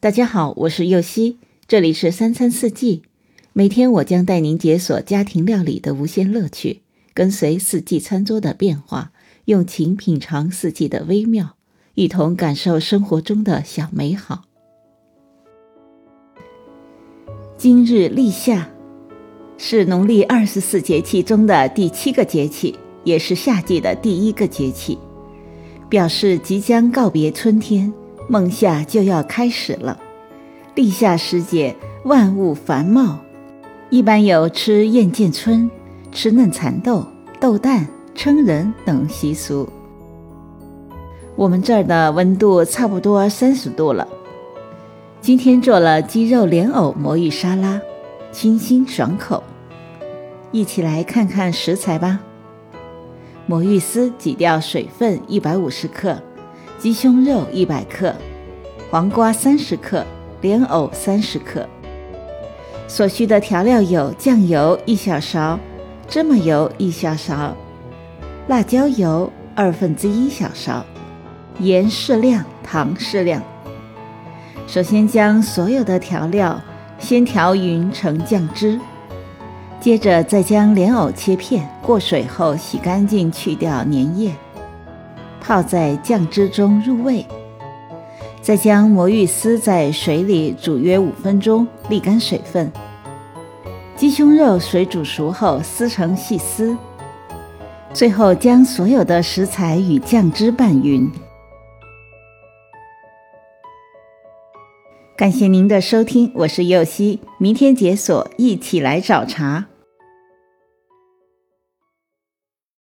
大家好，我是右希，这里是三餐四季。每天我将带您解锁家庭料理的无限乐趣，跟随四季餐桌的变化，用情品尝四季的微妙，一同感受生活中的小美好。今日立夏，是农历二十四节气中的第七个节气，也是夏季的第一个节气，表示即将告别春天。孟夏就要开始了，立夏时节，万物繁茂，一般有吃燕见春、吃嫩蚕豆、豆蛋、称人等习俗。我们这儿的温度差不多三十度了。今天做了鸡肉莲藕魔芋沙拉，清新爽口。一起来看看食材吧。魔芋丝挤掉水分一百五十克。鸡胸肉一百克，黄瓜三十克，莲藕三十克。所需的调料有酱油一小勺，芝麻油一小勺，辣椒油二分之一小勺，盐适量，糖适量。首先将所有的调料先调匀成酱汁，接着再将莲藕切片，过水后洗干净，去掉粘液。泡在酱汁中入味，再将魔芋丝在水里煮约五分钟，沥干水分。鸡胸肉水煮熟后撕成细丝，最后将所有的食材与酱汁拌匀。感谢您的收听，我是柚希，明天解锁，一起来找茬。